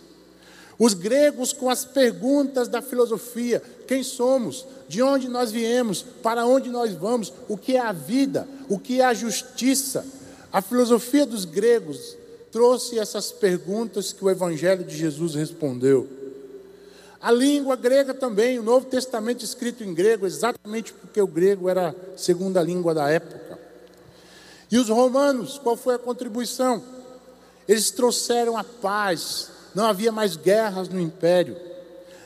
Os gregos com as perguntas da filosofia: quem somos? De onde nós viemos? Para onde nós vamos? O que é a vida? O que é a justiça? A filosofia dos gregos trouxe essas perguntas que o Evangelho de Jesus respondeu. A língua grega também, o Novo Testamento escrito em grego, exatamente porque o grego era a segunda língua da época. E os romanos, qual foi a contribuição? Eles trouxeram a paz, não havia mais guerras no império.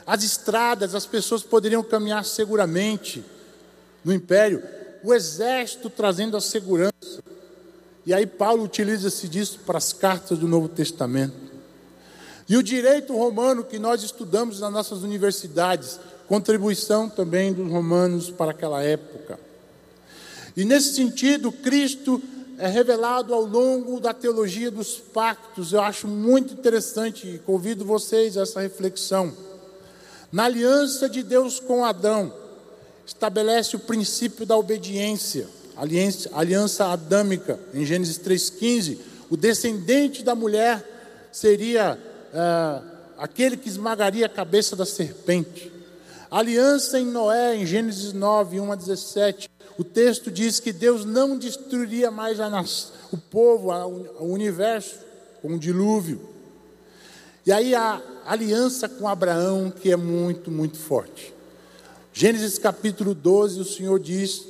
As estradas, as pessoas poderiam caminhar seguramente no império. o exército trazendo a segurança. E aí Paulo utiliza-se disso para as cartas do Novo Testamento. E o direito romano que nós estudamos nas nossas universidades, contribuição também dos romanos para aquela época. E nesse sentido, Cristo é revelado ao longo da teologia dos pactos. Eu acho muito interessante e convido vocês a essa reflexão. Na aliança de Deus com Adão, estabelece o princípio da obediência, aliança, aliança adâmica, em Gênesis 3,15. O descendente da mulher seria é, aquele que esmagaria a cabeça da serpente. Aliança em Noé, em Gênesis 9, 1 a 17. O texto diz que Deus não destruiria mais a, o povo, a, o universo, com um dilúvio. E aí a aliança com Abraão, que é muito, muito forte. Gênesis capítulo 12, o Senhor diz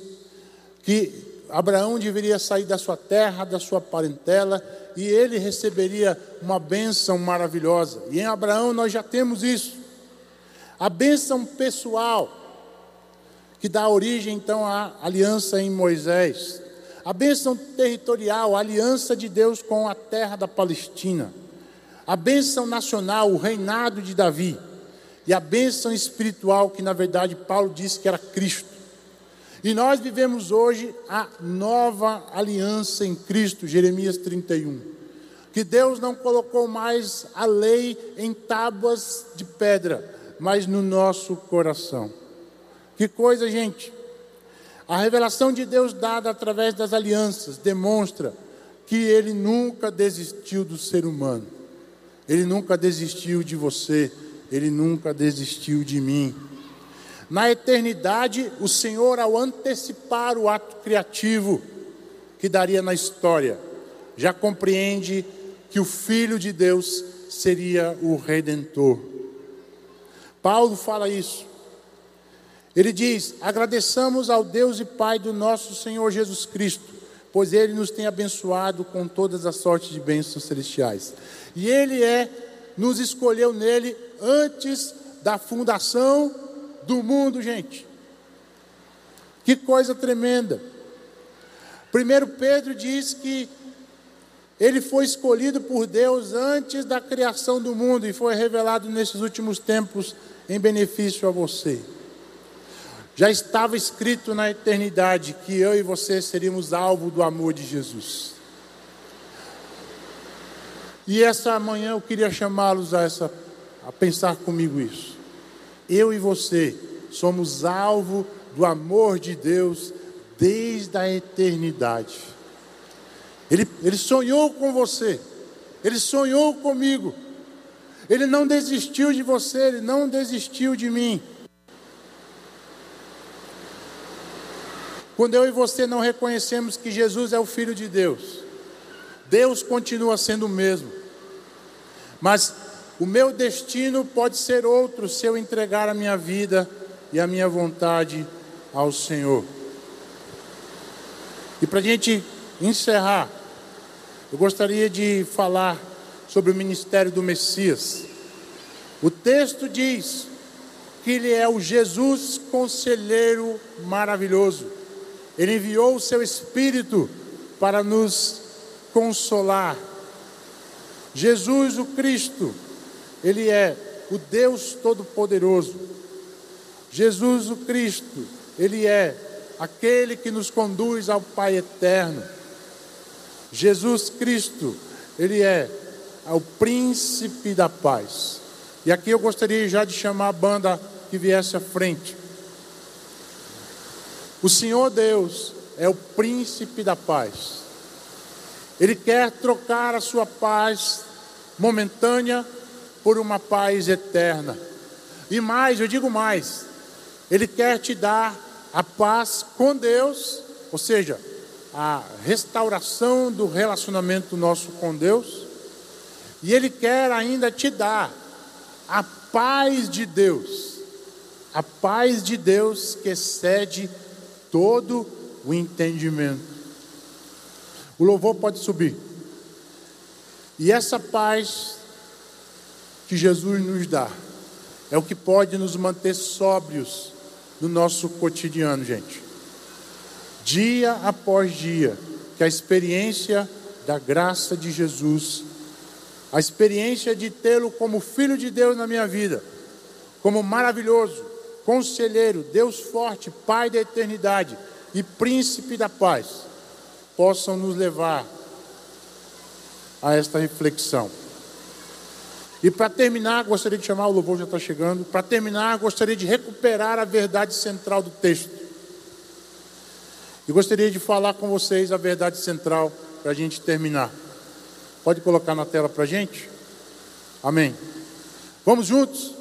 que Abraão deveria sair da sua terra, da sua parentela, e ele receberia uma bênção maravilhosa. E em Abraão nós já temos isso. A bênção pessoal, que dá origem então à aliança em Moisés. A bênção territorial, a aliança de Deus com a terra da Palestina. A bênção nacional, o reinado de Davi e a bênção espiritual, que na verdade Paulo disse que era Cristo. E nós vivemos hoje a nova aliança em Cristo, Jeremias 31. Que Deus não colocou mais a lei em tábuas de pedra, mas no nosso coração. Que coisa, gente! A revelação de Deus dada através das alianças demonstra que Ele nunca desistiu do ser humano, Ele nunca desistiu de você, ele nunca desistiu de mim. Na eternidade, o Senhor, ao antecipar o ato criativo que daria na história, já compreende que o Filho de Deus seria o Redentor. Paulo fala isso. Ele diz: agradeçamos ao Deus e Pai do nosso Senhor Jesus Cristo, pois Ele nos tem abençoado com todas as sortes de bênçãos celestiais. E Ele é, nos escolheu nele antes da fundação do mundo, gente. Que coisa tremenda. Primeiro Pedro diz que ele foi escolhido por Deus antes da criação do mundo e foi revelado nesses últimos tempos em benefício a você. Já estava escrito na eternidade que eu e você seríamos alvo do amor de Jesus. E essa manhã eu queria chamá-los a essa a pensar comigo isso. Eu e você somos alvo do amor de Deus desde a eternidade. Ele, ele sonhou com você, ele sonhou comigo, ele não desistiu de você, ele não desistiu de mim. Quando eu e você não reconhecemos que Jesus é o Filho de Deus, Deus continua sendo o mesmo, mas o meu destino pode ser outro se eu entregar a minha vida e a minha vontade ao Senhor. E para a gente encerrar, eu gostaria de falar sobre o ministério do Messias. O texto diz que ele é o Jesus conselheiro maravilhoso. Ele enviou o seu Espírito para nos consolar. Jesus o Cristo ele é o Deus Todo-Poderoso. Jesus o Cristo, Ele é aquele que nos conduz ao Pai Eterno. Jesus Cristo, Ele é o príncipe da paz. E aqui eu gostaria já de chamar a banda que viesse à frente. O Senhor Deus é o príncipe da paz. Ele quer trocar a sua paz momentânea por uma paz eterna. E mais, eu digo mais, Ele quer te dar a paz com Deus, ou seja, a restauração do relacionamento nosso com Deus, e Ele quer ainda te dar a paz de Deus, a paz de Deus que excede todo o entendimento. O louvor pode subir. E essa paz que Jesus nos dá é o que pode nos manter sóbrios no nosso cotidiano, gente. dia após dia, que a experiência da graça de Jesus, a experiência de tê-lo como Filho de Deus na minha vida, como maravilhoso, conselheiro, Deus forte, Pai da eternidade e Príncipe da paz, possam nos levar a esta reflexão. E para terminar, gostaria de chamar, o louvor já está chegando. Para terminar, gostaria de recuperar a verdade central do texto. E gostaria de falar com vocês a verdade central para a gente terminar. Pode colocar na tela para a gente? Amém. Vamos juntos?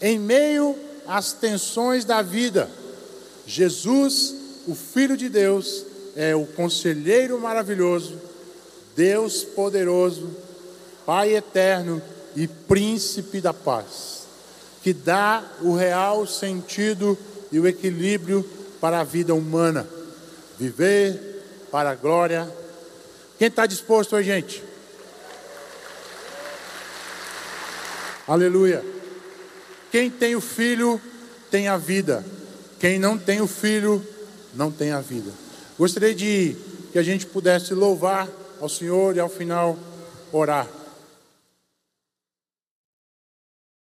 Em meio às tensões da vida, Jesus, o Filho de Deus, é o conselheiro maravilhoso, Deus poderoso, Pai eterno e príncipe da paz, que dá o real sentido e o equilíbrio para a vida humana, viver para a glória. Quem está disposto aí, gente? Aleluia. Quem tem o filho tem a vida. Quem não tem o filho não tem a vida. Gostaria de que a gente pudesse louvar ao Senhor e ao final orar.